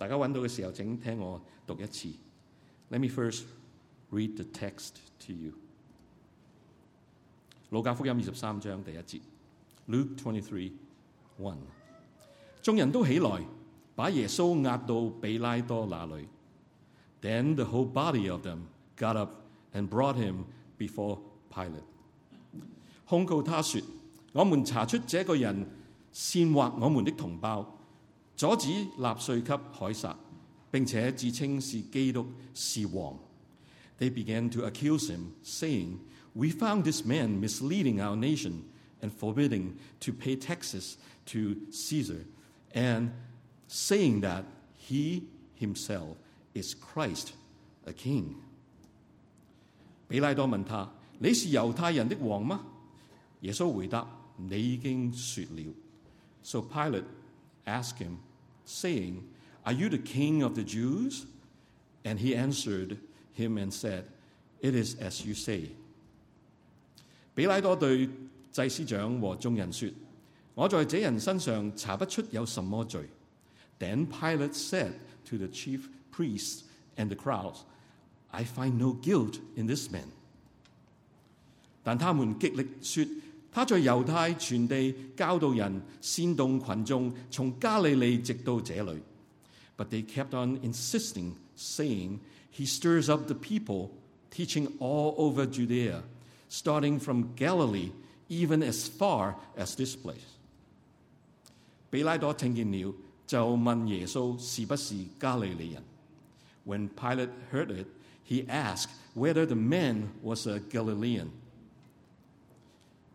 大家揾到嘅时候，请听我读一次。Let me first read the text to you。路加福音二十三章第一节，Luke twenty three one。众人都起来，把耶稣押到比拉多那里。Then the whole body of them got up and brought him before Pilate。控告他说：我们查出这个人煽惑我们的同胞， 阻止纳税给凯撒，并且自称是基督是王。They began to accuse him, saying, We found this man misleading our nation and forbidding to pay taxes to Caesar, and saying that he himself is Christ, a king. 比拉多问他：你是犹太人的王吗？耶稣回答：你已经说了。So Pilate asked him, saying, Are you the king of the Jews? And he answered him and said, It is as you say. 比拉多对祭司长和众人说：我在这人身上查不出有什么罪。Then Pilate said to the chief priests and the crowds, I find no guilt in this man. 但他们极力说 他在犹太全地教导人，煽动群众从加利利直到这里。But they kept on insisting, saying, He stirs up the people, teaching all over Judea, starting from Galilee, even as far as this place. 比拉多听见了，就问耶稣是不是加利利人。When Pilate heard it, he asked whether the man was a Galilean.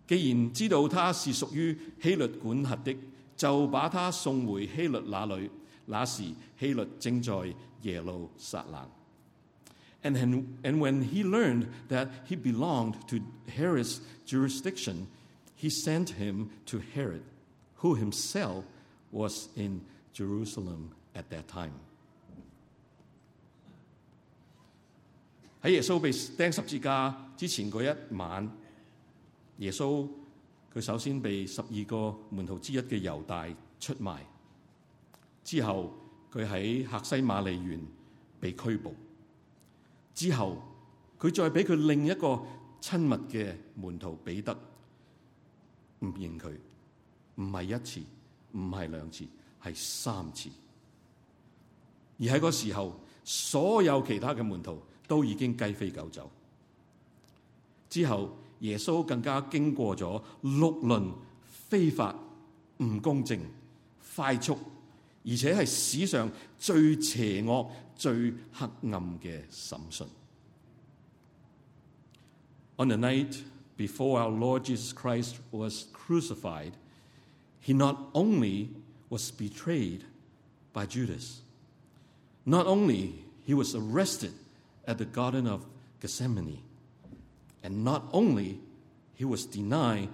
既然知道他是属于希律管辖的，就把他送回希律那里。那时希律正在耶路撒冷。And, and when he learned that he belonged to Herod's jurisdiction, he sent him to Herod, who himself was in Jerusalem at that time. 喺耶稣被钉十字架之前嗰一晚， 耶穌佢首先被十二個門徒之一嘅猶大出賣，之後佢喺客西馬利園被拘捕，之後佢再俾佢另一個親密嘅門徒彼得唔認佢，唔係一次，唔係兩次，係三次。而喺嗰時候，所有其他嘅門徒都已經雞飛狗走。之後，耶稣更加经过咗六轮非法、唔公正、快速，而且系史上最邪恶、最黑暗嘅审讯。On the night before our Lord Jesus Christ was crucified, he not only was betrayed by Judas, not only he was arrested at the Garden of Gethsemane, and not only he was denied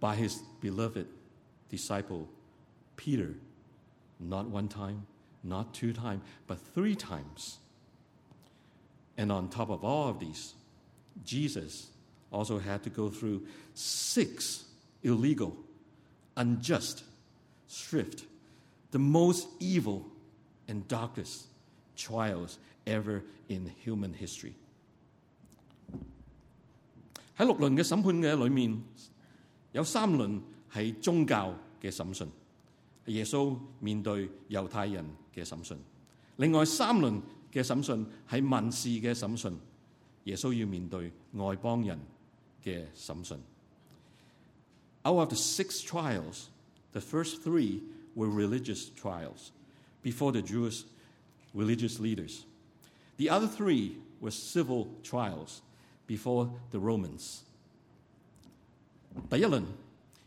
by his beloved disciple Peter, not one time, not two times, but three times. And on top of all of these, Jesus also had to go through six illegal, unjust, swift, the most evil and darkest trials ever in human history. 喺六轮嘅审判嘅里面，有三轮系宗教嘅审讯，耶稣面对犹太人嘅审讯；另外三轮嘅审讯系民事嘅审讯，耶稣要面对外邦人嘅审讯。Out of the six trials, the first three were religious trials before the Jewish religious leaders. The other three were civil trials before the Romans. 第一轮，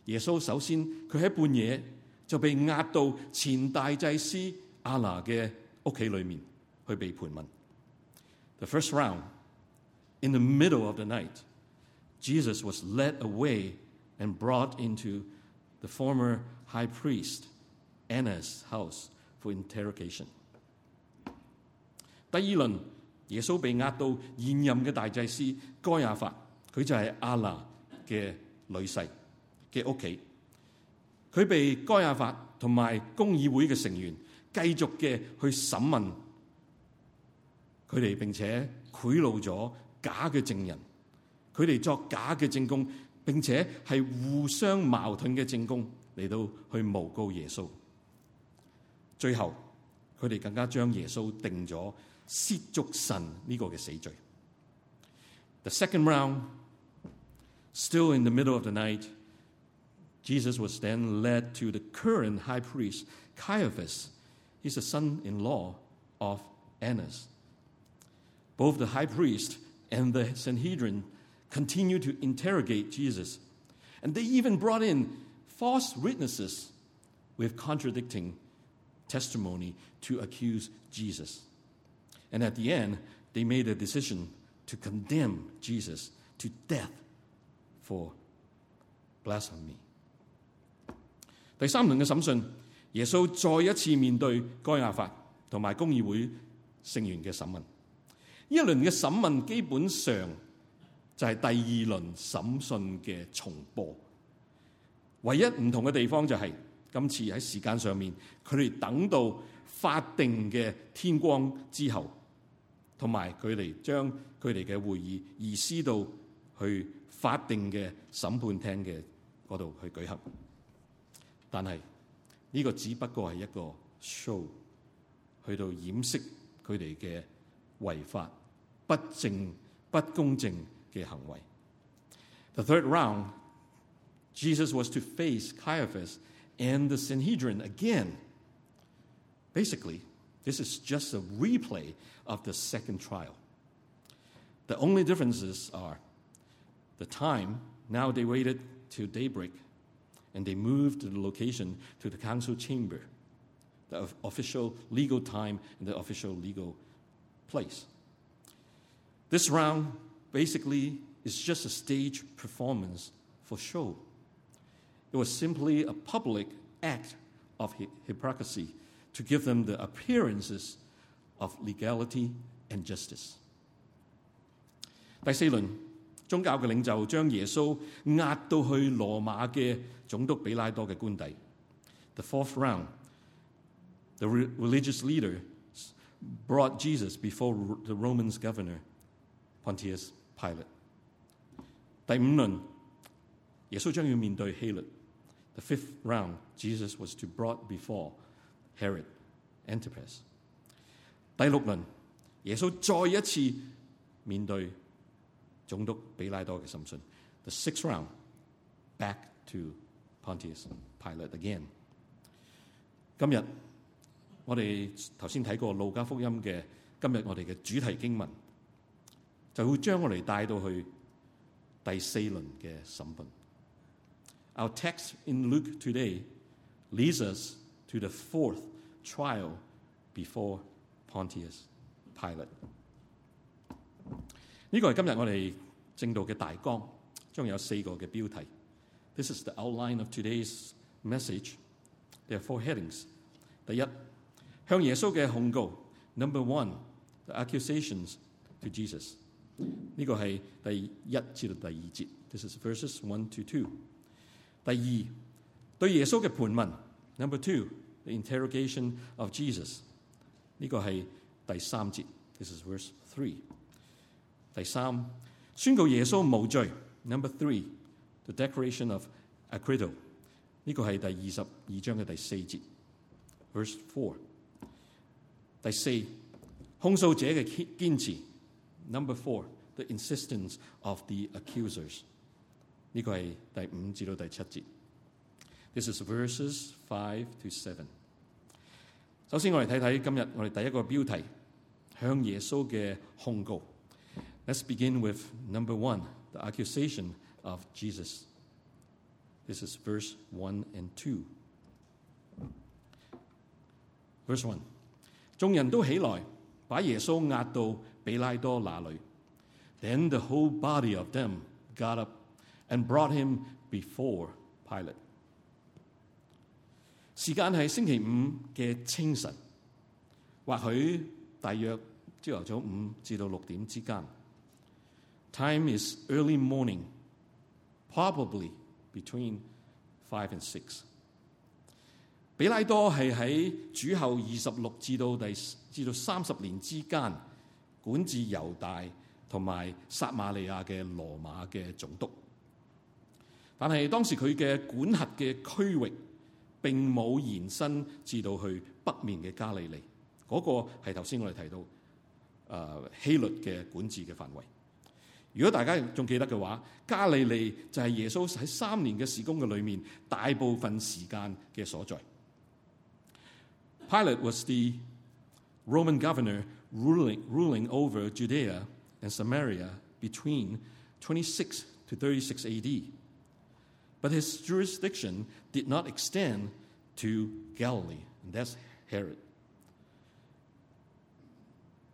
耶稣首先佢喺半夜就被押到前大祭司亚拿嘅屋企里面去被盘问。The first round, in the middle of the night, Jesus was led away and brought into the former high priest Anna's house for interrogation. 第二轮， 耶穌被押到現任嘅大祭司該亞法，佢就係亞拿嘅女婿嘅屋企。佢被該亞法同埋公議會嘅成員繼續嘅去審問佢哋，並且贿赂咗假嘅證人，佢哋作假嘅證供，並且係互相矛盾嘅證供嚟到去诬告耶穌。最後，佢哋更加將耶穌定咗 亵渎神呢个嘅死罪。The second round, still in the middle of the night, Jesus was then led to the current high priest, Caiaphas. He's the son-in-law of Annas. Both the high priest and the Sanhedrin continued to interrogate Jesus. And they even brought in false witnesses with contradicting testimony to accuse Jesus. And at the end, they made a decision to condemn Jesus to death for blasphemy. 第三轮嘅审讯，耶稣再一次面对该亚法同埋公议会成员嘅审问。呢一轮嘅审问基本上就系第二轮审讯嘅重播，唯一唔同嘅地方就系、是、 今次喺時間上面，佢哋等到法定嘅天光之後，同埋佢哋將佢哋嘅會議移師到去法定嘅審判廳嘅嗰度去舉行。但係呢個只不過係一個 show，去到掩飾佢哋嘅違法、不正、不公正嘅行為。The third round, Jesus was to face Caiaphas and the Sanhedrin again. Basically, this is just a replay of the second trial. The only differences are the time. Now they waited till daybreak and they moved the location to the council chamber, the official legal time and the official legal place. This round basically is just a stage performance for show. It was simply a public act of hypocrisy to give them the appearances of legality and justice. 第四轮宗教嘅领袖将耶稣押到去罗马嘅总督比拉多嘅官邸。The fourth round, the religious leader brought Jesus before the Roman governor Pontius Pilate。第五轮，耶稣将要面对希律。 The fifth round, Jesus was to brought before Herod Antipas。第六轮，耶稣再一次面对总督比拉多嘅审讯。The sixth round, back to Pontius Pilate again。今日我哋头先睇过路加福音嘅，今日我哋嘅主题经文就会将我哋带到去第四轮嘅审判。Our text in Luke today leads us to the fourth trial before Pontius Pilate。呢个系今日我哋正道嘅大纲，将有四个嘅标题。This is the outline of today's message. There are four headings. 第一，向耶稣嘅控告。Number one, the accusations to Jesus. 呢个系第一至到第二节。This is verses one to two. 第二，对耶稣嘅盘问。Number two, the interrogation of Jesus. 呢个系第三节。This is verse three. 第三，宣告耶稣无罪。Number three, the declaration of acquittal。呢个系第二十二章嘅第四节，verse four。第四，控诉者嘅坚持。Number four, the insistence of the accusers。 呢个系第五至到第七节。This is verses five to seven。首先，我哋睇睇今日我哋第一个标题，向耶稣嘅控告。Let's begin with number one, the accusation of Jesus. This is verse 1 and 2. Verse 1众人都起来，把耶稣押到比拉多那里。Then the whole body of them got up and brought him before Pilate。時間係星期五嘅清晨，或許大約朝頭早五至到六點之間。Time is early morning, probably between five and six。比拉多係喺主後二十六至到第至到三十年之間管治猶大同埋撒瑪利亞嘅羅馬嘅總督，但係當時佢嘅管轄嘅區域並冇延伸至到去北面嘅加利利，嗰、那個係頭先我哋提到誒、希律嘅管治嘅範圍。如果大家仲記得嘅話，加利利就係耶穌喺三年嘅事工嘅裏面大部分時間嘅所在。Pilate was the Roman governor ruling, ruling over Judea and Samaria between 26 to 36 AD. But his jurisdiction did not extend to Galilee, and that's Herod.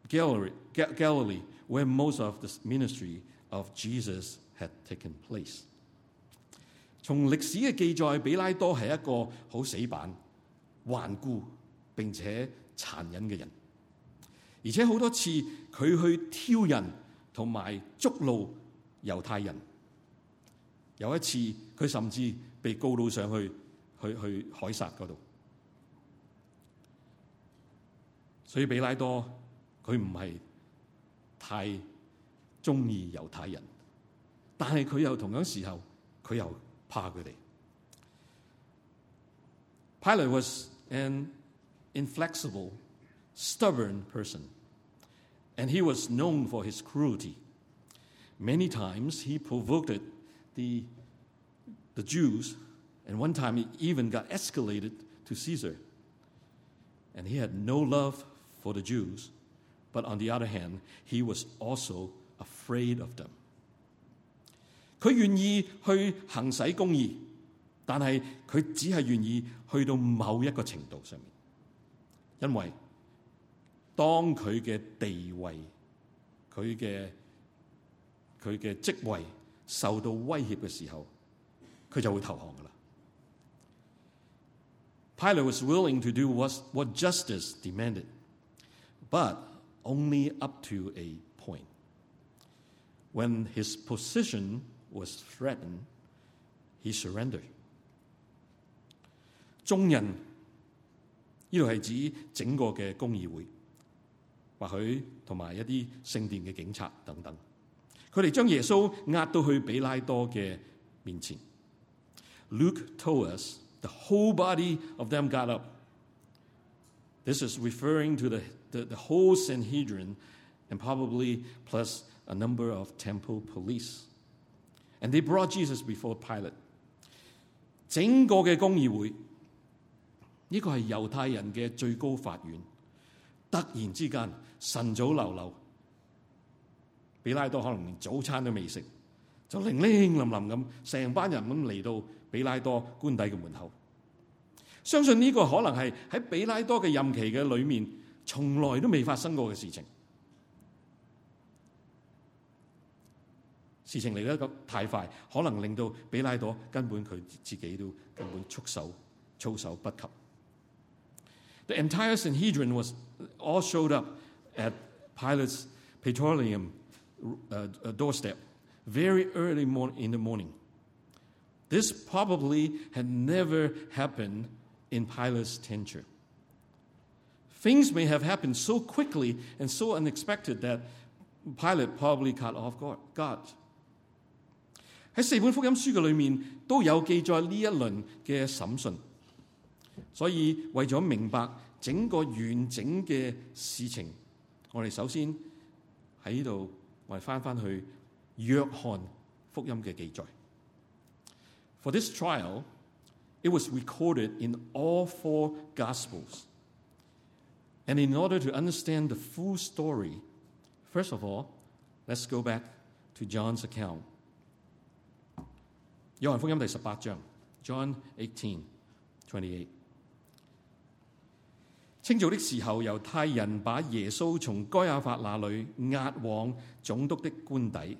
Galilee, Galilee, where most of the ministry of Jesus had taken place. 从历史嘅记载，比拉多系一个好死板、顽固。并且残忍嘅人，而且好多次佢去挑衅同埋捉弄犹太人。 有一次佢甚至被告到上去，去去海撒嗰度。所以比拉多佢唔係太中意猶太人，但係佢又同樣時候佢又怕佢哋。Pilate was an inflexible, stubborn person. And he was known for his cruelty. Many times he provoked the, the Jews, and one time he even got escalated to Caesar. And he had no love for the Jews, but on the other hand, he was also afraid of them. 佢愿意去行使公义，但系佢只系愿意去到某一个程度上面。因为当佢嘅地位、佢嘅佢嘅职位 受到威脅嘅時候，佢就會投降噶啦。Pilate was willing to do what, what justice demanded, but only up to a point. When his position was threatened, he surrendered. 眾人。呢度係指整個嘅公議會，或許同埋一啲聖殿嘅警察等等，佢哋将耶稣押到去比拉多嘅面前。Luke told us the whole body of them got up. This is referring to the, the, the whole Sanhedrin and probably plus a number of temple police. And they brought Jesus before Pilate. 整个嘅公议会。呢个系犹太人嘅最高法院。突然之间，晨早流流， 比拉多可能連早餐都未食，就零零冧冧咁，成班人咁嚟到比拉多官邸嘅門口。相信呢個可能係喺比拉多嘅任期嘅裏面，從來都未發生過嘅事情。事情嚟得咁太快，可能令到比拉多根本佢自己都根本束手措手不及。The entire Sanhedrin was all showed up at Pilate's Praetorium uh, doorstep very early in the morning. This probably had never happened in Pilate's tenure. Things may have happened so quickly and so unexpected that Pilate probably caught off guard. 喺四本福音书嘅里面都有记载呢一轮嘅审讯。所以为咗明白整个完整嘅事情，我哋首先喺呢度， 我哋翻翻去约翰福音嘅记载。For this trial, it was recorded in all four Gospels. And in order to understand the full story, first of all, let's go back to John's account. 约翰福音第十八章，John eighteen twenty eight。 清早的時候，猶太人把耶穌從該亞法那裏押往總督的官邸，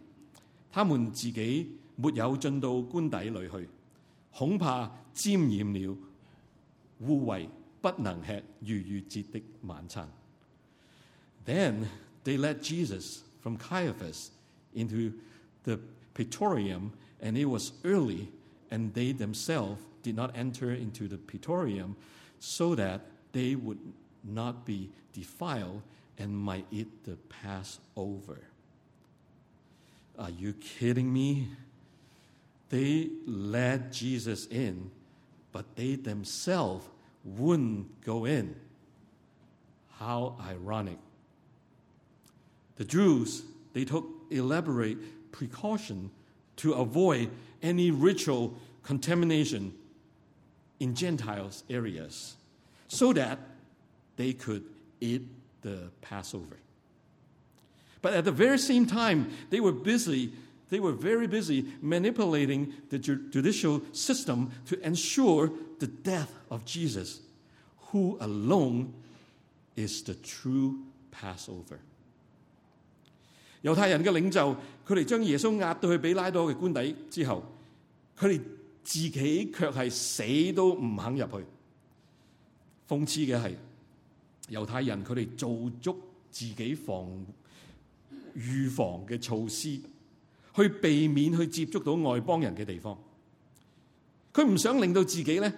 他們自己沒有進到官邸裏去，恐怕沾染了污穢，不能吃逾越節的晚餐。Then they let Jesus from Caiaphas into the praetorium, and it was early, and they themselves did not enter into the praetorium so that they would not be defiled and might eat the Passover. Are you kidding me? They let Jesus in, but they themselves wouldn't go in. How ironic. The Jews, they took elaborate precaution to avoid any ritual contamination in Gentiles areas so that they could eat the Passover. But at the very same time, they were busy, they were very busy manipulating the ju- judicial system to ensure the death of Jesus, who alone is the true Passover. 犹太人嘅领袖，佢哋将耶稣押到去比拉多嘅官邸之后，佢哋自己却系死都唔肯入去。 諷刺嘅係，猶太人佢哋做足自己防預防嘅措施，去避免去接觸到外邦人嘅地方。佢唔想令到自己咧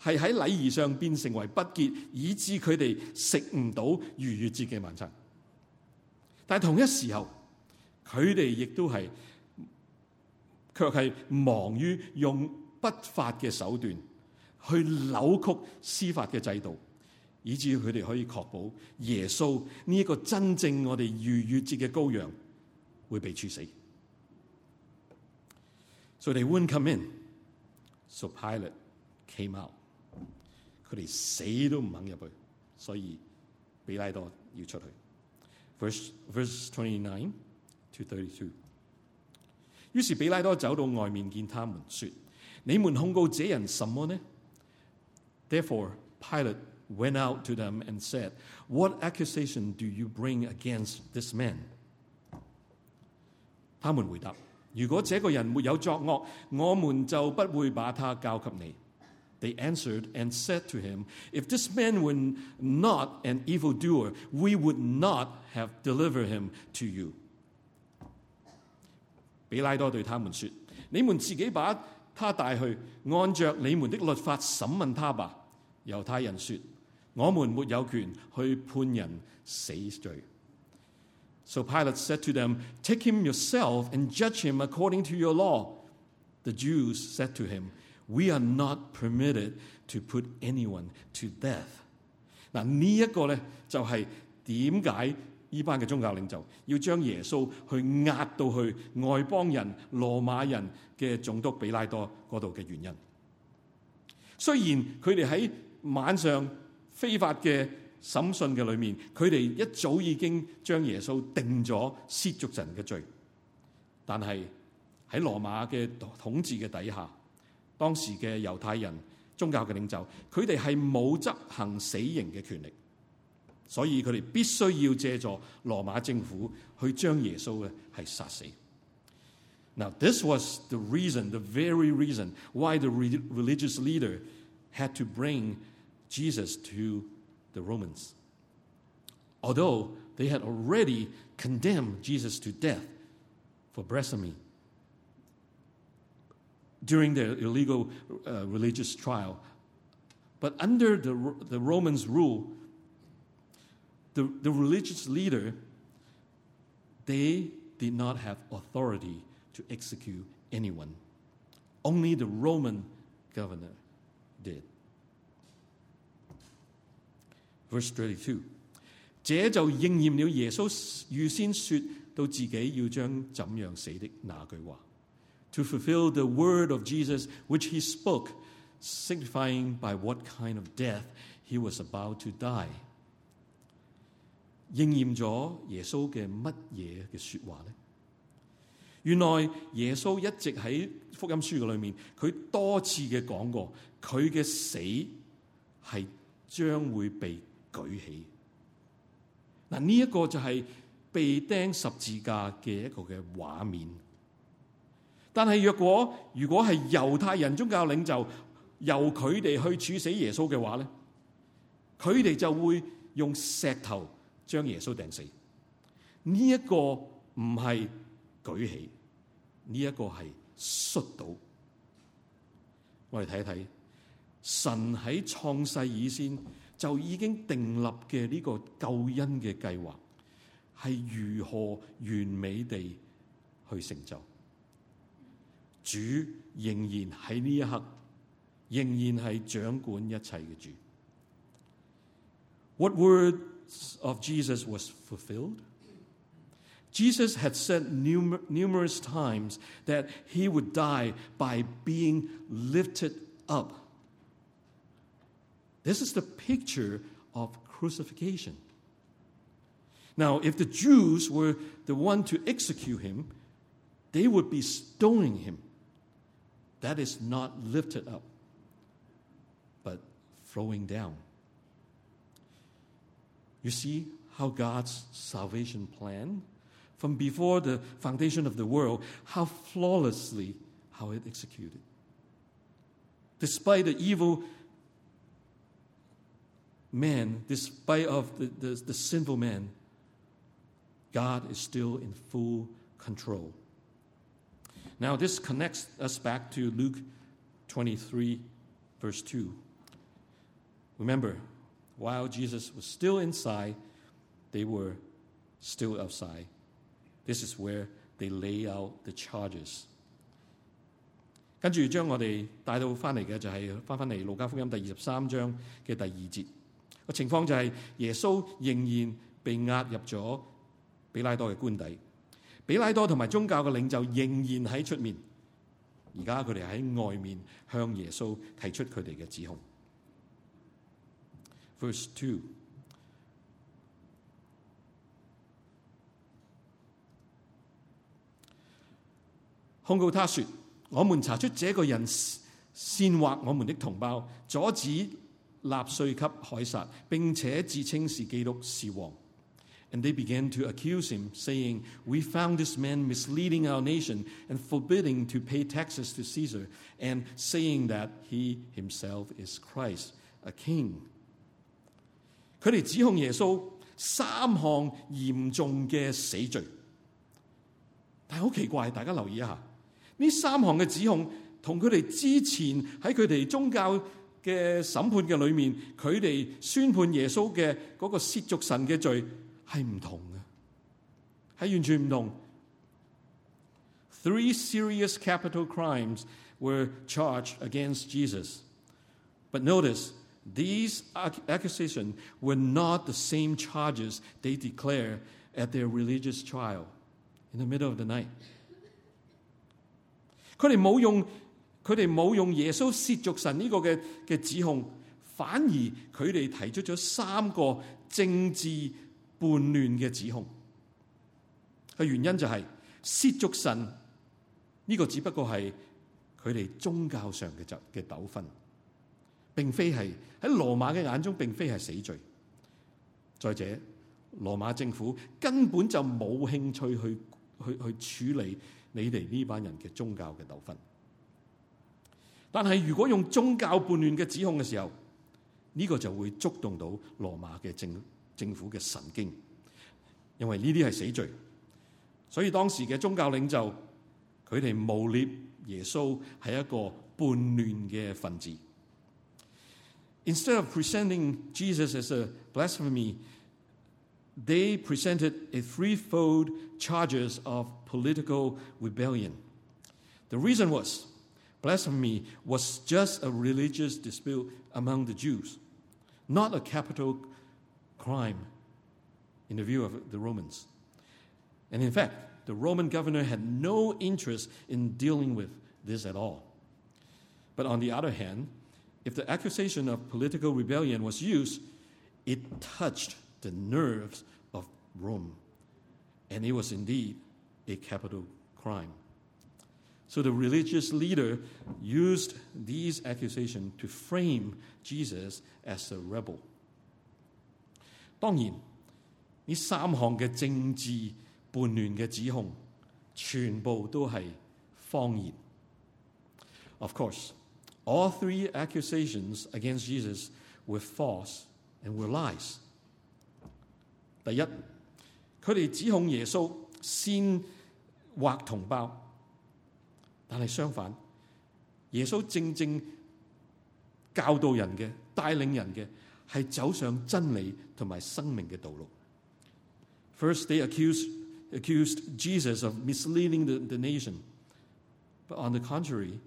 係喺禮儀上變成為不潔，以致佢哋食唔到逾越節嘅晚餐。但係同一時候，佢哋亦都係卻係忙於用不法嘅手段去扭曲司法嘅制度，以至佢哋可以确保耶稣呢一个真正我哋逾越节嘅羔羊会被处死。So they wouldn't come in. So Pilate came out. 佢哋死都唔肯入去，所以比拉多要出去。Verse verse twenty nine to thirty two。於是比拉多走到外面见他们说：你们控告这人什么呢 ？Therefore Pilate went out to them and said, What accusation do you bring against this man? 他们回答：如果这个人没有作恶，我们就不会把他交给你。They answered and said to him, If this man were not an evildoer, we would not have delivered him to you. 比拉多对他们说：你们自己把他带去，按着你们的律法审问他吧。 猶太人說：我們沒有權去判人死罪。So Pilate said to them, Take him yourself and judge him according to your law. The Jews said to him, We are not permitted to put anyone to death。嗱，呢一個咧就係點解呢班嘅宗教領袖要將耶穌去壓到去外邦人羅馬人嘅總督比拉多嗰度嘅原因。雖然佢哋喺晚上非法嘅審訊嘅裏面，佢哋一早已經將耶穌定咗褻瀆神嘅罪，但係喺羅馬嘅統治嘅底下。當時嘅猶太人宗教嘅領袖，佢哋係冇執行死刑嘅權力，所以佢哋必須要借助羅馬政府去將耶穌嘅係殺死。Now this was the reason, the very reason why the religious leader had to bring Jesus to the Romans. Although they had already condemned Jesus to death for blasphemy during their illegal uh, religious trial. But under the, the Romans' rule, the, the religious leader, they did not have authority to execute anyone. Only the Roman governor did. Verse 32这就应验了耶稣预先说到自己要将怎样死的那句话。to fulfill the word of Jesus which he spoke, signifying by what kind of death he was about to die. 应验咗耶稣嘅乜嘢嘅说话咧？ 原來耶穌一直喺福音書嘅裏面，佢多次嘅講過，佢嘅死係將會被舉起。嗱，呢一個就係被釘十字架嘅一個嘅畫面。但係若果如果係猶太人宗教領袖由佢哋去處死耶穌嘅話咧，佢哋就會用石頭將耶穌掟死。呢、一個唔係舉起，呢、一个系摔倒。我哋睇一睇神喺创世以先就已經訂立嘅呢个救恩嘅计划，系如何完美地去成就。主仍然喺呢一刻，仍然系掌管一切嘅主。What words of Jesus was fulfilled? Jesus had said numer numerous times that he would die by being lifted up. This is the picture of crucifixion. Now, if the Jews were the one to execute him, they would be stoning him. That is not lifted up, but flowing down. You see how God's salvation plan, from before the foundation of the world, how flawlessly how it executed. Despite the evil man, despite of the, the, the sinful man, God is still in full control. Now, this connects us back to Luke 23, verse 2. Remember, while Jesus was still inside, they were still outside. This is where they lay out the charges. 跟住將我哋帶到翻嚟嘅就係翻翻嚟路加福音第二十三章嘅第二節個情況就係耶穌仍然被押入咗比拉多嘅官邸，比拉多同埋宗教嘅領袖仍然喺出面，而家佢哋喺外面向耶穌提出佢哋嘅指控。Verse two。控告他说：我们查出这个人煽惑我们的同胞，阻止納稅給凱撒，并且自称是基督是王。And they began to accuse him, saying, We found this man misleading our nation and forbidding to pay taxes to Caesar, and saying that he himself is Christ, a king. 佢哋指控耶稣三项严重嘅死罪，但係好奇怪，大家留意一下，呢三项嘅指控同佢哋之前喺佢哋宗教嘅审判嘅里面，佢哋宣判耶稣嘅嗰个亵渎神嘅罪系唔同嘅，系完全唔同。Three serious capital crimes were charged against Jesus, but notice these accusations were not the same charges they declare at their religious trial in the middle of the night. 佢哋冇用佢哋冇用耶穌褻瀆神呢個嘅嘅指控，反而佢哋提出咗三個政治叛亂嘅指控。嘅原因就係褻瀆神呢個只不過係佢哋宗教上嘅就嘅糾紛。並非係喺羅馬嘅眼中，並非係死罪。再者，羅馬政府根本就冇興趣去去去處理你哋呢班人嘅宗教嘅糾紛。但系如果用宗教叛亂嘅指控嘅時候，呢個就會觸動到羅馬嘅政政府嘅神經，因為呢啲係死罪。所以當時嘅宗教領袖，佢哋誣蔑耶穌係一個叛亂嘅分子。Instead of presenting Jesus as a blasphemy, they presented a threefold charges of political rebellion. The reason was blasphemy was just a religious dispute among the Jews, not a capital crime in the view of the Romans. And in fact, the Roman governor had no interest in dealing with this at all. But on the other hand, if the accusation of political rebellion was used, it touched the nerves of Rome. And it was indeed a capital crime. So the religious leader used these accusations to frame Jesus as a rebel. 当然，呢三项嘅政治叛乱嘅指控，全部都系谎言。Of course. All three accusations against Jesus were false and were lies. 第一，佢哋指控耶稣先惑同胞，但系相反，耶稣正正 教导人嘅、带领人嘅，系走上真理同埋生命嘅道路。First, they accused accused Jesus of misleading the, the nation, but on the contrary,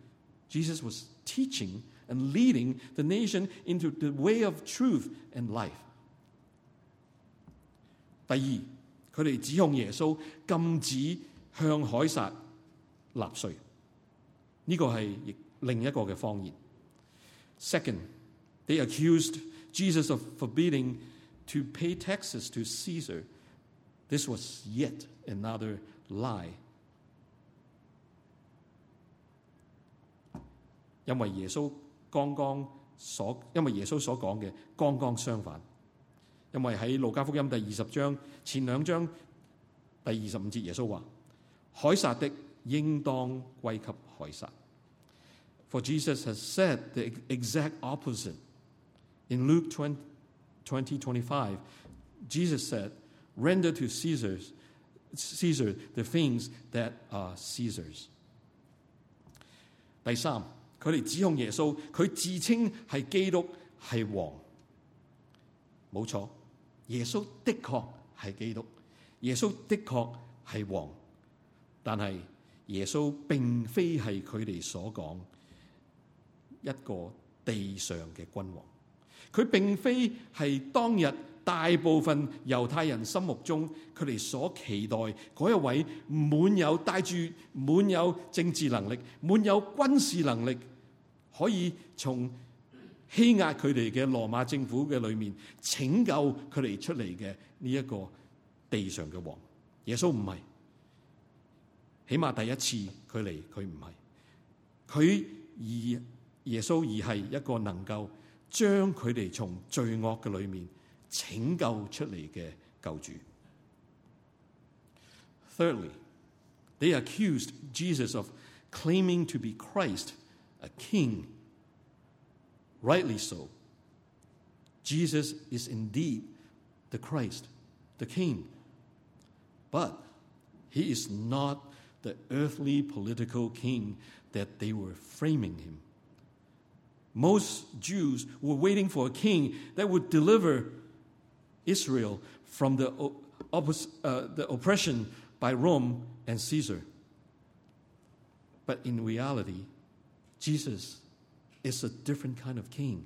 Jesus was teaching and leading the nation into the way of truth and life. 第二，佢哋指控耶穌禁止向海撒納税，呢、這個係亦另一個嘅方言。Second, they accused Jesus of forbidding to pay taxes to Caesar. This was yet another lie. 因為耶穌剛剛所，因為耶穌所講嘅剛剛相反。因為喺路加福音第二十章前兩章第二十五節，耶穌話：凱撒的應當歸給凱撒。For Jesus has said the exact opposite. In Luke 20, 20 25, Jesus said, Render to Caesar Caesar the things that are Caesar's. 第三，佢哋指控耶穌，佢自稱係基督係王，冇錯。耶穌的確係基督，耶穌的確係王，但係耶穌並非係佢哋所講一個地上嘅君王，佢並非係當日大部分猶太人心目中佢哋所期待嗰一位滿有带住满有政治能力、滿有軍事能力，可以從欺壓佢哋嘅羅馬政府嘅裏面拯救佢哋出嚟嘅呢一個地上嘅王，耶穌唔係，起碼第一次佢嚟佢唔係，佢而耶穌而係一個能夠將佢哋從罪惡嘅裏面拯救出嚟嘅救主。Thirdly, they accused Jesus of claiming to be Christ, a king. Rightly so. Jesus is indeed the Christ, the King. But he is not the earthly political king that they were framing him. Most Jews were waiting for a king that would deliver Israel from the, uh, the oppression by Rome and Caesar. But in reality, Jesus is a different kind of king,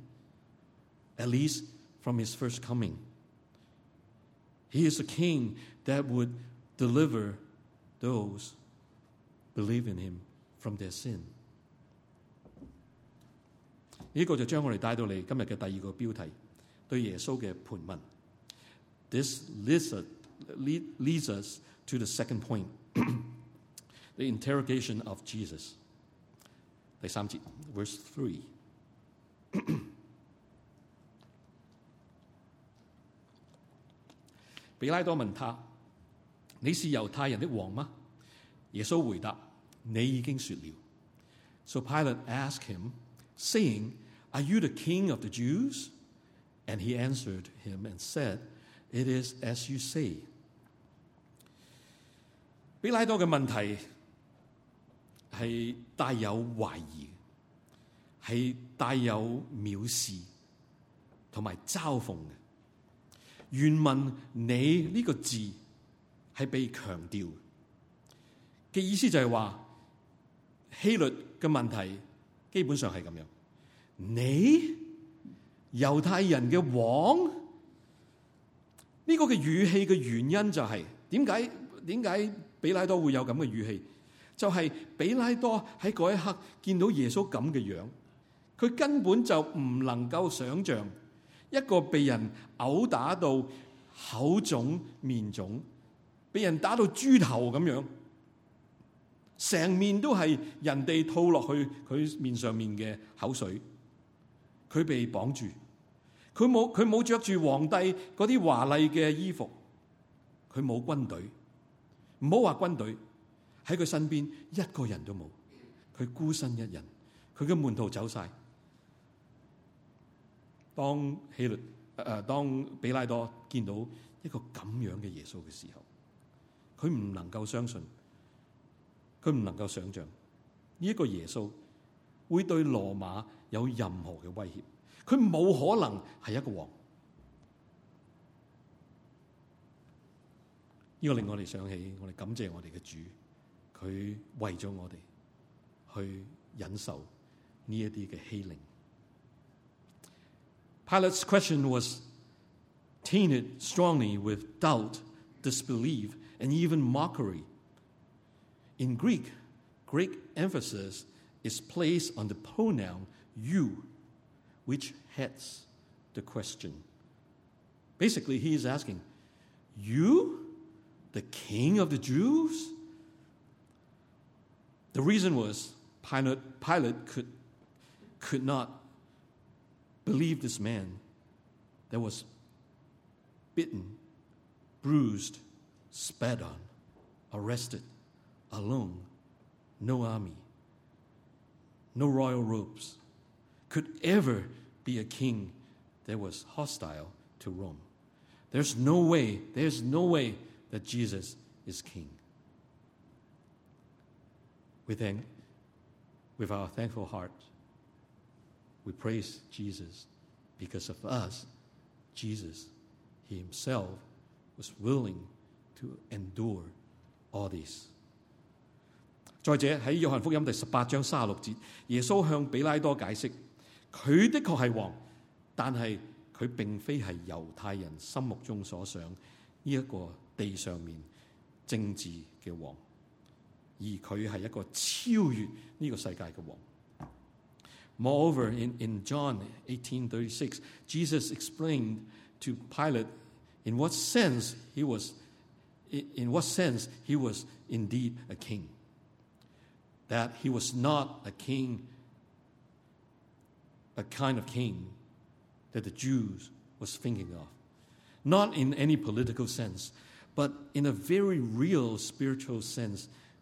at least from his first coming. He is a king that would deliver those believe in him from their sin. 呢个就将我哋带到嚟今日嘅第二个标题，对耶稣嘅盘问。This leads us, leads us to the second point, the interrogation of Jesus. 第三节，verse three。比拉多问他：你是犹太人的王吗？耶稣回答：你已经说了。So Pilate asked him, saying, Are you the king of the Jews? And he answered him and said, It is as you say. 比拉多嘅问题 係帶有懷疑，係帶有藐視同埋嘲諷嘅。原文你呢個字係被強調嘅意思就係話希律嘅問題基本上係咁樣。你猶太人嘅王呢、這個嘅語氣嘅原因就係點解点解比拉多會有咁嘅語氣？就係、比拉多喺嗰一刻見到耶穌咁嘅樣，佢根本就唔能夠想象一個被人毆打到口腫面腫，被人打到豬頭咁樣，成面都係人哋吐落去佢面上面嘅口水。佢被綁住，佢冇佢冇着住皇帝嗰啲華麗嘅衣服，佢冇軍隊，唔好話軍隊喺佢身邊一個人都冇，佢孤身一人，佢嘅門徒走晒。當希律诶、呃，當比拉多見到一個咁樣嘅耶穌嘅時候，佢唔能夠相信，佢唔能夠想象呢一個耶穌會對羅馬有任何嘅威脅，佢冇可能係一個王。呢、個令我哋想起，我哋感謝我哋嘅主，佢为咗我哋去忍受呢一啲嘅欺凌。Pilate's question was tainted strongly with doubt, disbelief, and even mockery. In Greek, great emphasis is placed on the pronoun you, which heads the question. Basically, he is asking, You, the king of the Jews? The reason was Pilate, Pilate could, could not believe this man that was bitten, bruised, spat on, arrested, alone, no army, no royal robes, could ever be a king that was hostile to Rome. There's no way, there's no way that Jesus is king. We thank, with our thankful heart, we praise Jesus because of us. Jesus, He Himself, was willing to endure all this. 再者喺约翰福音第十八章三十六节，耶稣向比拉多解释，佢的确系王，但系佢并非系犹太人心目中所想呢一个地上面政治嘅王， 而佢系一个超越呢个世界嘅王。Moreover, in, in John 18:36, Jesus explained to Pilate in what sense he was in what sense he was indeed a king. That he was not a king, a kind of king that the Jews was thinking of. Not in any political sense, but in a very real spiritual sense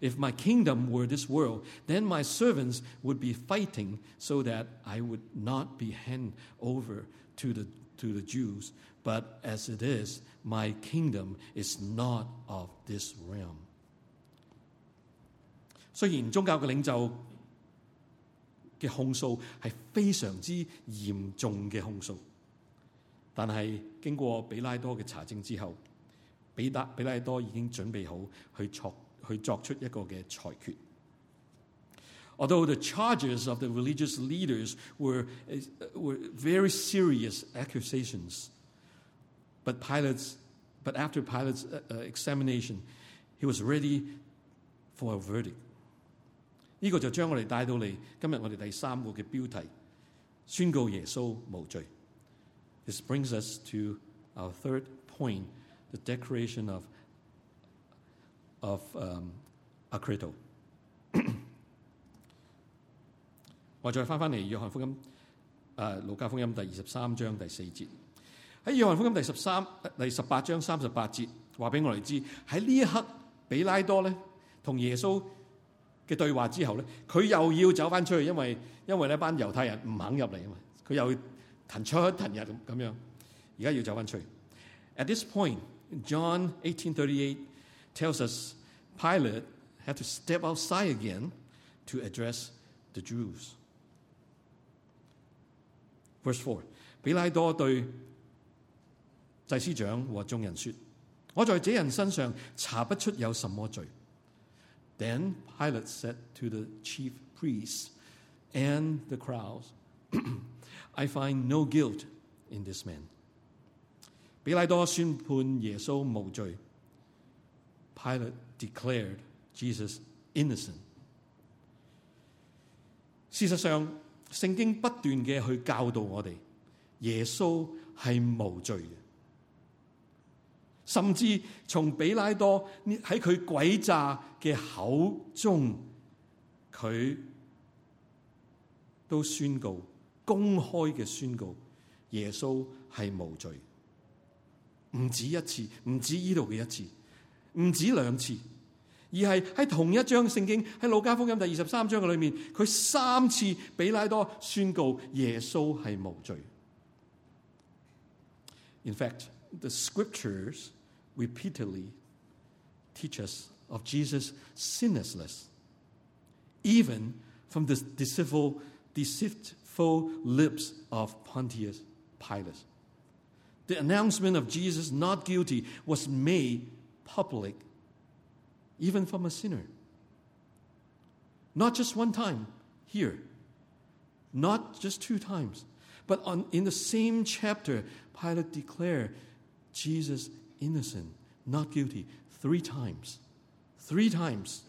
If my kingdom were this world, then my servants would be fighting so that I would not be handed over to the, to the Jews. But as it is, my kingdom is not of this realm. 虽然宗教嘅领袖嘅控诉系非常之严重嘅控诉，但系经过比拉多嘅查证之后，比达比拉多已经准备好去作 去作出一个嘅裁决。Although the charges of the religious leaders were, were very serious accusations, but Pilate's, but after Pilate's uh, examination, he was ready for a verdict. 呢个就将我哋带到嚟今日我哋第三个嘅标题，宣告耶稣无罪。This brings us to our third point, the declaration of of um, acquittal 我再翻翻嚟约翰福音，誒路加福音第二十三章第四节，喺约翰福音第十三第十八章三十八节，话俾我哋知喺呢一刻，比拉多咧同耶稣嘅对话之后咧，佢又要走翻出去，因为因为呢班犹太人唔肯入嚟啊嘛，佢又騰出騰入咁咁样，而家要走翻出去。At this point, John eighteen thirty eight tells us Pilate had to step outside again to address the Jews. Verse four，比拉多对祭司长和众人说：我在这人身上查不出有什么罪。Then Pilate said to the chief priests and the crowds, I find no guilt in this man. 比拉多宣判耶稣无罪。 Pilate declared Jesus innocent。事實上，聖經不斷嘅去教導我哋，耶穌係無罪嘅。甚至從比拉多喺佢诡诈嘅口中，佢都宣告公開嘅宣告，耶穌係無罪。唔止一次，唔止呢度嘅一次，唔止两次，而系喺同一章圣经喺路加福音第二十三章嘅里面，佢三次比拉多宣告耶稣系无罪。In fact, the scriptures repeatedly teach us of Jesus' sinlessness, even from the deceitful, deceitful lips of Pontius Pilate. The announcement of Jesus not guilty was made public, even from a sinner. Not just one time here, not just two times, but on, in the same chapter, Pilate declared Jesus innocent, not guilty, three times. Three times.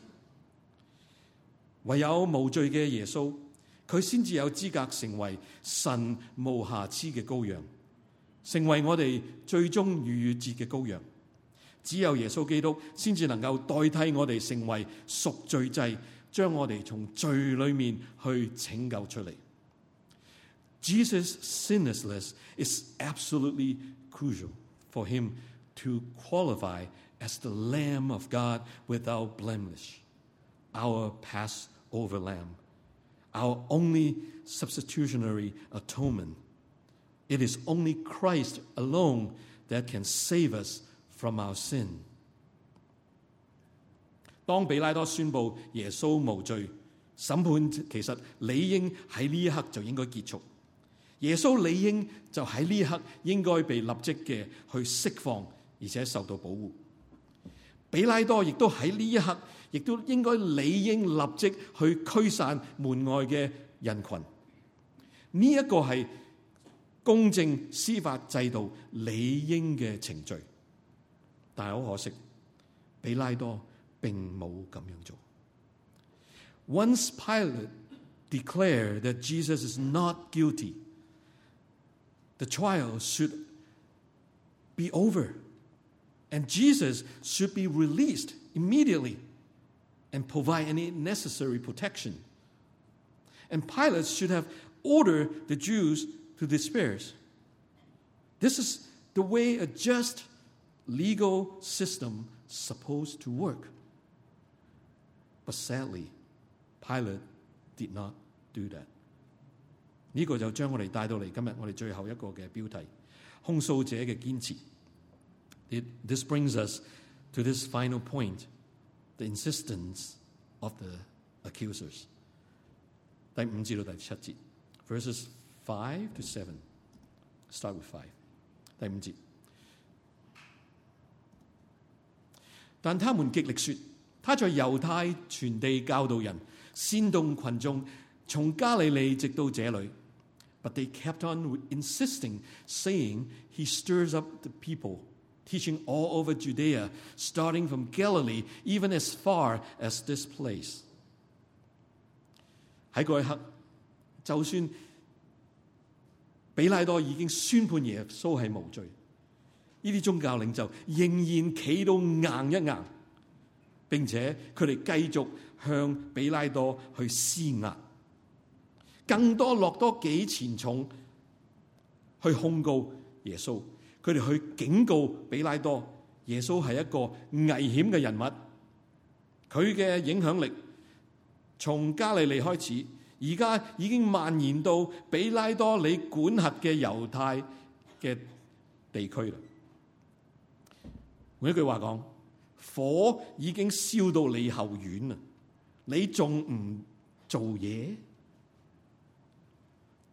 唯有无罪嘅耶稣，佢先至有资格成为神无瑕疵嘅羔羊，成为我哋最终逾越节嘅羔羊。 只有耶稣基督先至能够代替我哋成为赎罪祭，将我哋从罪里面去拯救出嚟。Jesus' sinlessness is absolutely crucial for him to qualify as the Lamb of God without blemish, our Passover Lamb, our only substitutionary atonement. It is only Christ alone that can save us from our sin. 當比拉多宣布耶穌無罪，審判其實理應喺呢一刻就應該結束。耶穌理應就喺呢一刻應該被立即嘅去釋放，而且受到保護。比拉多亦都喺呢一刻，亦都應該理應立即去驅散門外嘅人群。呢、一個係公正司法制度理應嘅程序，但系好可惜，比拉多并冇咁样做。Once Pilate declared that Jesus is not guilty, the trial should be over. And Jesus should be released immediately and provide any necessary protection. And Pilate should have ordered the Jews to disperse. This is the way a just legal system supposed to work. But sadly, Pilate did not do that. 呢个就将我哋带到嚟今日我哋最后一个嘅标题：控诉者嘅坚持。It, this brings us to this final point, the insistence of the accusers. 第五至到第七节，verses five to seven. Start with five. 第五节， 但他們極力說，他在猶太全地教導人，煽動群眾，從加利利直到這裏。But they kept on insisting, saying, He stirs up the people teaching all over Judea, starting from Galilee, even as far as this place. 喺嗰一刻，就算比拉多已經宣判耶穌係無罪，呢啲宗教領袖仍然企到硬一硬，並且佢哋繼續向比拉多去施壓，更多落多幾錢重去控告耶穌。佢哋去警告比拉多，耶穌係一個危險嘅人物，佢嘅影響力從加利利開始，而家已經蔓延到比拉多你管轄嘅猶太嘅地區啦。换一句话讲，火已经烧到你后院啦，你仲唔做嘢？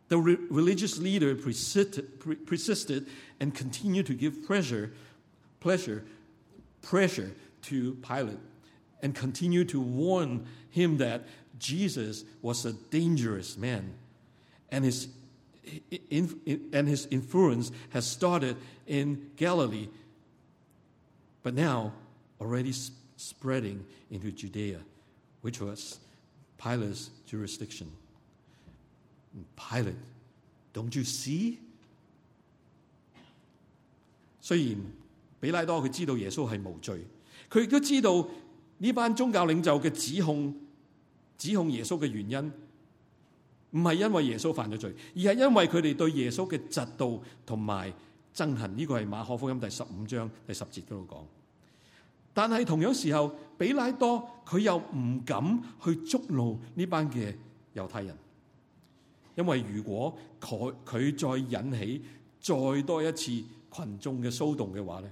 The religious leader persisted, persisted and continued to give pressure, pleasure, pressure to Pilate and continued to warn him that Jesus was a dangerous man and his, and his influence has started in Galilee, but now already spreading into Judea, which was Pilate's jurisdiction. Pilate, don't you see？虽然比拉多佢知道耶稣系无罪，佢亦都知道呢班宗教领袖嘅指控，指控耶稣嘅原因唔系因为耶稣犯咗罪，而系因为佢哋对耶稣嘅嫉妒同埋憎恨。呢、个系马可福音第十五章第十节嗰度讲。但係同樣時候，比拉多佢又唔敢去捉怒呢班嘅猶太人，因為如果佢佢再引起再多一次群眾嘅騷動嘅話咧，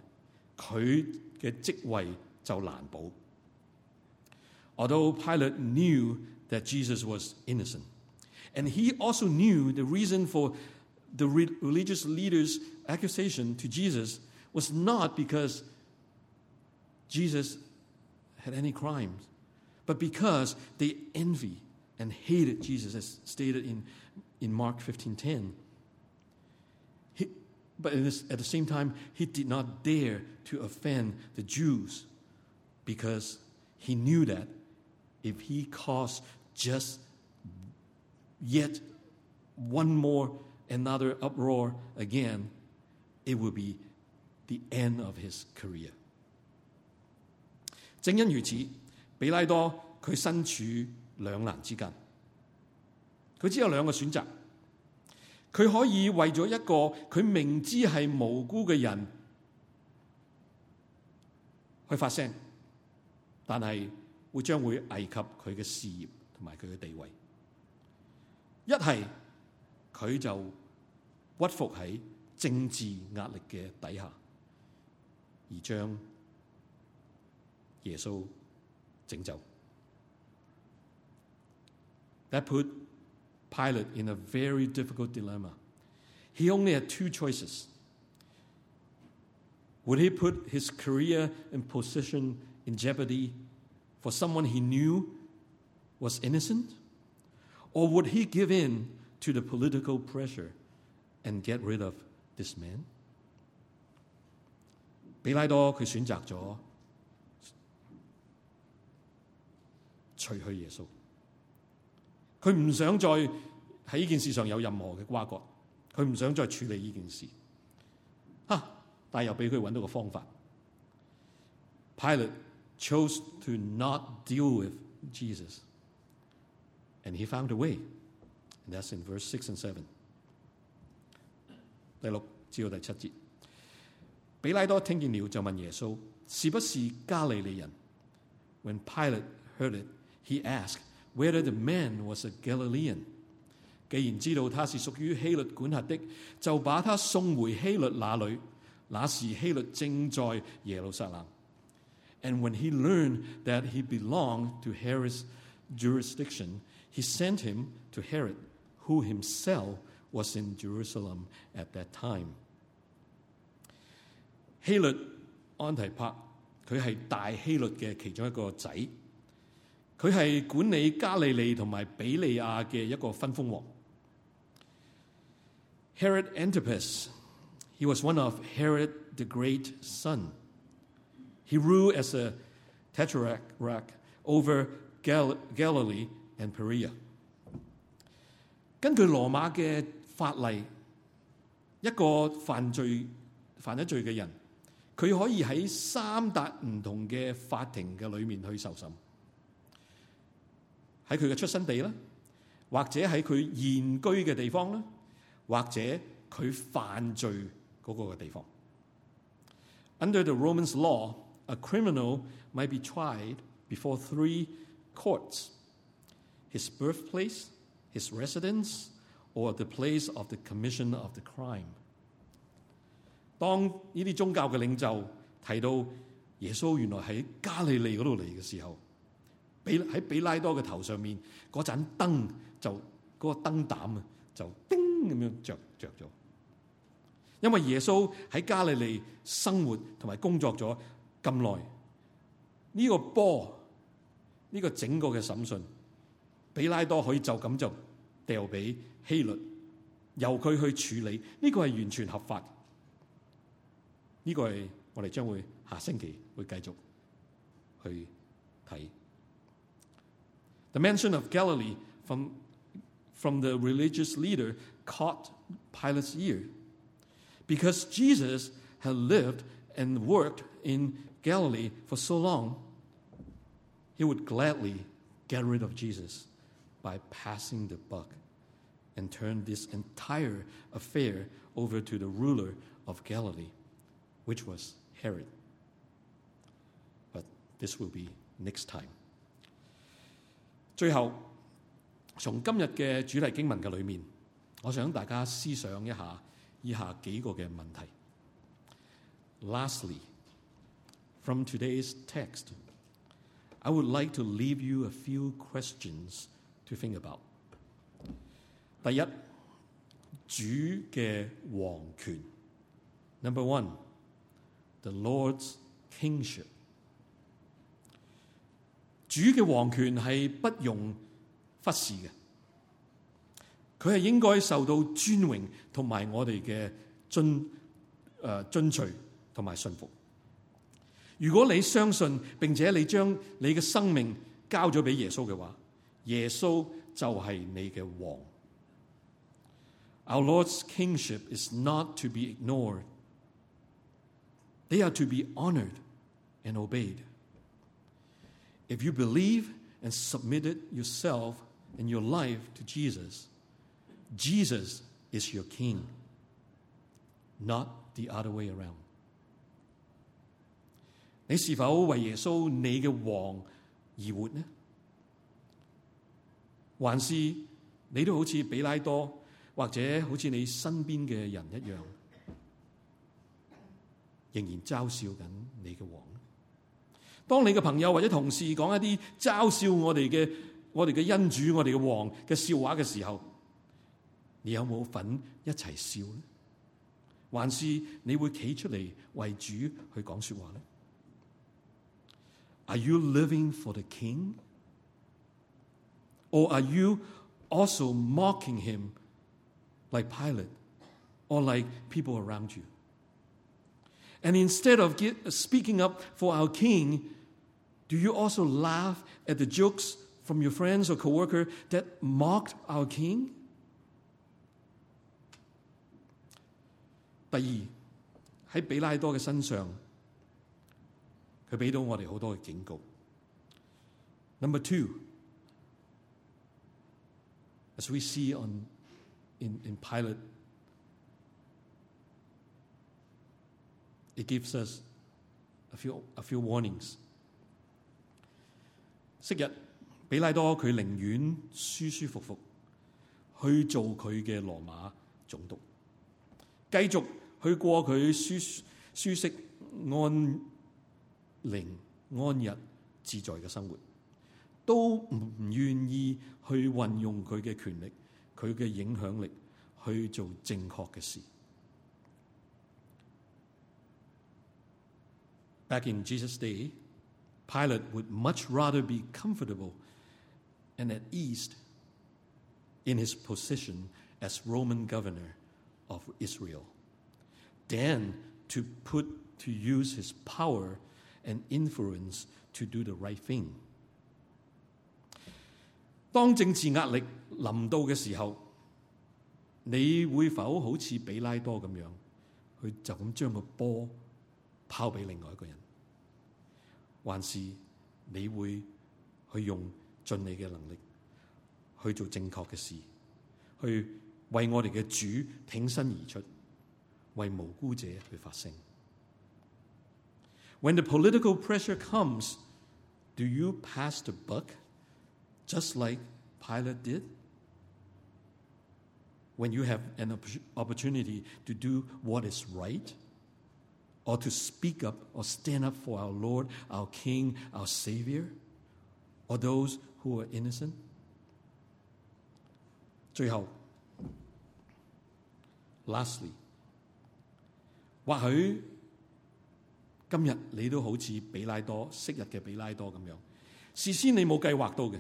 佢嘅職位就難保。Although Pilate knew that Jesus was innocent, and he also knew the reason for the religious leaders' accusation to Jesus was not because Jesus had any crimes, but because they envy and hated Jesus, as stated in, in Mark 15:10. He, but this, at the same time, he did not dare to offend the Jews because he knew that if he caused just yet one more another uproar again, it would be the end of his career. 正因如此，比拉多佢身处两难之间，佢只有两个选择，佢可以为咗一个佢明知系无辜嘅人去发声，但系会将会危及佢嘅事业同埋佢嘅地位；一系佢就屈服喺政治压力嘅底下，而将 耶稣拯救。That put Pilate in a very difficult dilemma. He only had two choices. Would he put his career and position in jeopardy for someone he knew was innocent? Or would he give in to the political pressure and get rid of this man? 比拉多佢选择咗 除去耶稣，佢唔想再喺呢件事上有任何嘅瓜葛，佢唔想再处理呢件事。啊！但係又俾佢揾到个方法。Pilate chose to not deal with Jesus, and he found a way. And that's in verse six and seven. 第六至到第七節，比拉多听见了就问耶稣：是不是加利利人？When Pilate heard it, he asked whether the man was a Galilean. 既然知道他是属于希律管辖的，就把他送回希律那里。那时希律正在耶路撒冷。And when he learned that he belonged to Herod's jurisdiction, he sent him to Herod, who himself was in Jerusalem at that time. 希律安提帕佢系大希律嘅其中一个仔， 佢係管理加利利同埋比利亞嘅一個分封王。Herod Antipas, he was one of Herod the Great son. He ruled as a tetrarch over Gal Galilee and Perea. 根據羅馬嘅法例，一個犯罪犯咗罪嘅人，佢可以喺三笪唔同嘅法庭嘅裏面去受審，喺佢嘅出生地啦，或者喺佢現居嘅地方啦，或者佢犯罪嗰個嘅地方。Under the Romans law, a criminal might be tried before three courts: his birthplace, his residence, or the place of the commission of the crime. 當呢啲宗教嘅領袖提到耶穌原來喺加利利嗰度嚟嘅時候，比喺比拉多嘅頭上面嗰盞燈就嗰、嗰個燈膽啊，就叮咁樣着着咗。因為耶穌喺加利利生活同埋工作咗咁耐，呢、呢個波呢、呢個整個嘅審訊，比拉多可以就咁就掉俾希律，由佢去處理，呢、呢個係完全合法。呢、呢個係我哋將會下星期會繼續去睇。The mention of Galilee from from the religious leader caught Pilate's ear. Because Jesus had lived and worked in Galilee for so long, he would gladly get rid of Jesus by passing the buck and turn this entire affair over to the ruler of Galilee, which was Herod. But This will be next time。最後，從今日嘅主題經文嘅裏面，我想大家思想一下以下幾個嘅問題。Lastly, from today's text, I would like to leave you a few questions to think about。第一，主嘅王權。Number one, the Lord's kingship。主嘅王权系不容忽视嘅，佢系应该受到尊荣同埋我哋嘅遵誒遵隨同埋信服。如果你相信并且你将你嘅生命交咗俾耶稣嘅话，耶稣就系你嘅王。Our Lord's kingship is not to be ignored. They are to be honored and obeyed. If you believe and submitted yourself and your life to Jesus, Jesus is your king, not the other way around. 你是否为耶稣你嘅王而活呢？还是你都好似比拉多，或者好似你身边嘅人一样，仍然嘲笑紧你嘅王？ 當你嘅朋友或者同事講一啲嘲笑我哋嘅我哋嘅恩主、我哋嘅王嘅笑話嘅時候，你有冇份一齊笑呢？還是你會企出嚟為主去講說話呢？Are you living for the king? Or are you also mocking him like Pilate or like people around you? And instead of get, speaking up for our king, do you also laugh at the jokes from your friends or coworker that mocked our king? 第二，喺比拉多嘅身上。佢俾到我哋好多嘅警告。Number two, as we see on in in Pilate, it gives us a few a few warnings。昔日比拉多佢宁愿舒舒服服去做佢嘅罗马总督，继续去过佢舒舒适安宁安逸自在嘅生活，都唔愿意去运用佢嘅权力、佢嘅影响力去做正确嘅事。Back in Jesus' day, Pilate would much rather be comfortable and at ease in his position as Roman governor of Israel than to put to use his power and influence to do the right thing。当政治压力临到嘅时候，你会否好似比拉多咁样，去就咁将个波 抛俾另外一个人，还是你会去用尽你嘅能力去做正确嘅事，去为我哋嘅主挺身而出，为无辜者去发声？When the political pressure comes, do you pass the buck just like Pilate did? When you have an opportunity to do what is right, Or to speak up or stand up for our Lord, our King, our Savior, or those who are innocent? 最后，lastly，或许。今日你都好似比拉多昔日嘅比拉多咁样，事先你冇計劃到嘅，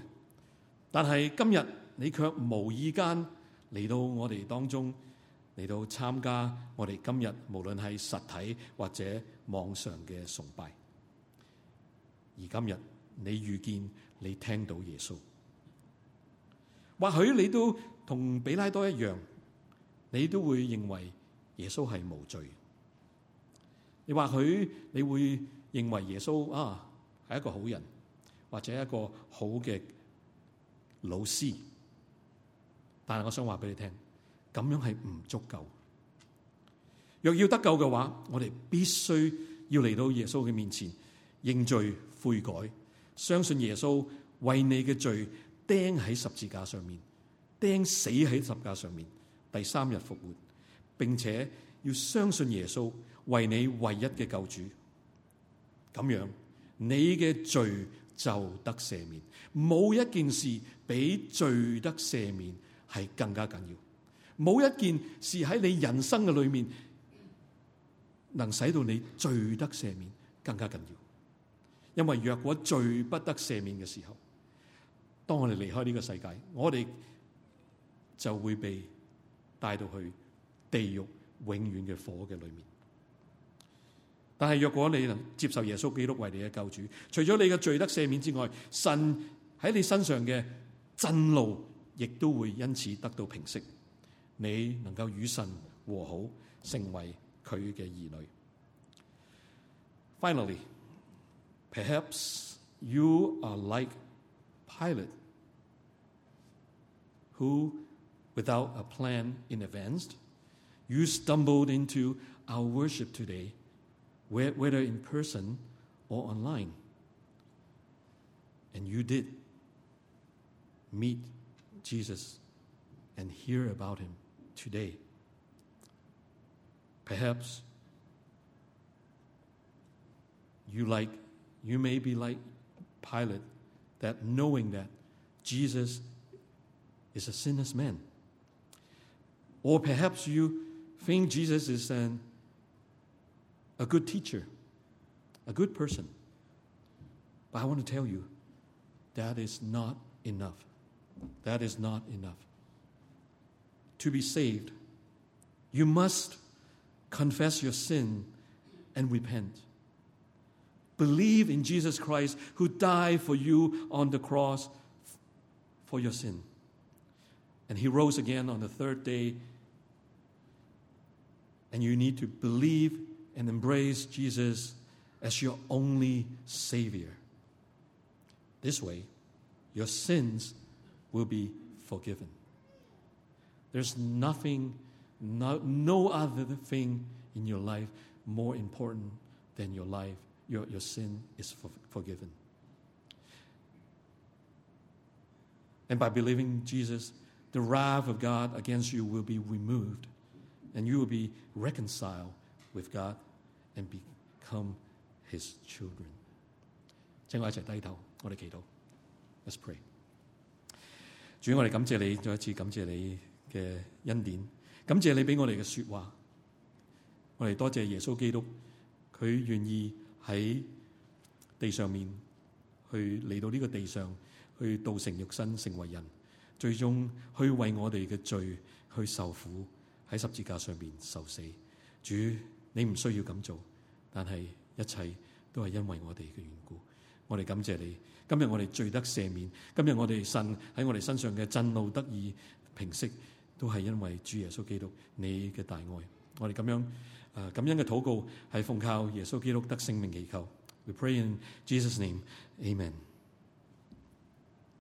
但係今日你卻無意間嚟到我哋當中嚟到參加我哋今日無論係實體或者網上嘅崇拜，而今日你遇見你聽到耶穌，或許你都同比拉多一樣，你都會認為耶穌係無罪。你或許你會認為耶穌啊係一個好人，或者一個好嘅老師，但係我想話俾你聽，咁樣係唔足夠。若要得救嘅話，我哋必須要嚟到耶穌嘅面前認罪 悔改，相信耶穌為你嘅罪釘喺十字架上面，釘死喺十字架上面，第三日復活，並且要相信耶穌為你唯一嘅救主，咁樣你嘅罪就得赦免。冇一件事比罪得赦免係更加緊要， 冇一件事喺你人生嘅里面能使到你罪得赦免更加紧要。因为若果罪不得赦免嘅时候，当我哋离开呢个世界，我哋就会被带到去地狱永远嘅火嘅里面。但系若果你能接受耶稣基督为你嘅救主，除咗你嘅罪得赦免之外，神喺你身上嘅震怒亦都会因此得到平息，你能够与神和好，成为佢嘅儿女。Finally, perhaps you are like Pilate, who, without a plan in advance, you stumbled into our worship today, whether in person or online. And you did meet Jesus and hear about him today. Perhaps you like you may be like Pilate that knowing that Jesus is a sinless man. Or perhaps you think Jesus is an, a good teacher, a good person. But I want to tell you that is not enough. That is not enough. To be saved, you must confess your sin and repent. Believe in Jesus Christ who died for you on the cross for your sin. And he rose again on the third day. And you need to believe and embrace Jesus as your only Savior. This way, your sins will be forgiven. There's nothing, no, no other thing in your life more important than your life. Your, your sin is for, forgiven. And by believing Jesus, the wrath of God against you will be removed, and you will be reconciled with God and become His children. 请我一齐低头，我哋祈祷。Let's pray。主，我哋感谢你，再一次感谢你 嘅恩典，感謝你俾我哋嘅說話。我哋多謝耶穌基督，佢願意喺地上面去嚟到呢個地上，去道成肉身，成為人，最終去為我哋嘅罪去受苦，喺十字架上面受死。主，你唔需要咁做，但係一切都係因為我哋嘅緣故。我哋感謝你，今日我哋罪得赦免，今日我哋神喺我哋身上嘅震怒得以平息，都係因为主耶稣基督你嘅大爱。我哋咁樣誒感恩嘅禱告係奉靠耶稣基督得聖命祈求。We pray in Jesus' name, Amen.